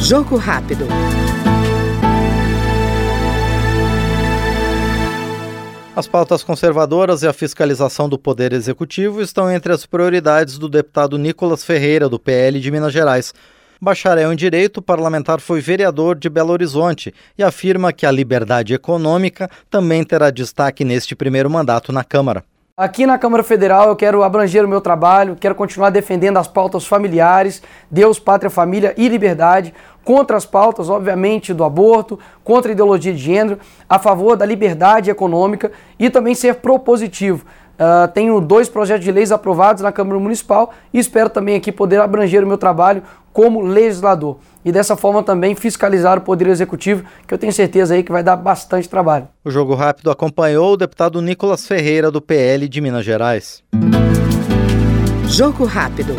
Jogo rápido. As pautas conservadoras e a fiscalização do Poder Executivo estão entre as prioridades do deputado Nicolas Ferreira, do PL de Minas Gerais. Bacharel em Direito, o parlamentar foi vereador de Belo Horizonte e afirma que a liberdade econômica também terá destaque neste primeiro mandato na Câmara. Aqui na Câmara Federal eu quero abranger o meu trabalho, quero continuar defendendo as pautas familiares, Deus, pátria, família e liberdade, contra as pautas, obviamente, do aborto, contra a ideologia de gênero, a favor da liberdade econômica e também ser propositivo. Uh, tenho dois projetos de leis aprovados na Câmara Municipal e espero também aqui poder abranger o meu trabalho como legislador e dessa forma também fiscalizar o Poder Executivo, que eu tenho certeza aí que vai dar bastante trabalho. O Jogo Rápido acompanhou o deputado Nicolas Ferreira, do PL de Minas Gerais. Jogo Rápido.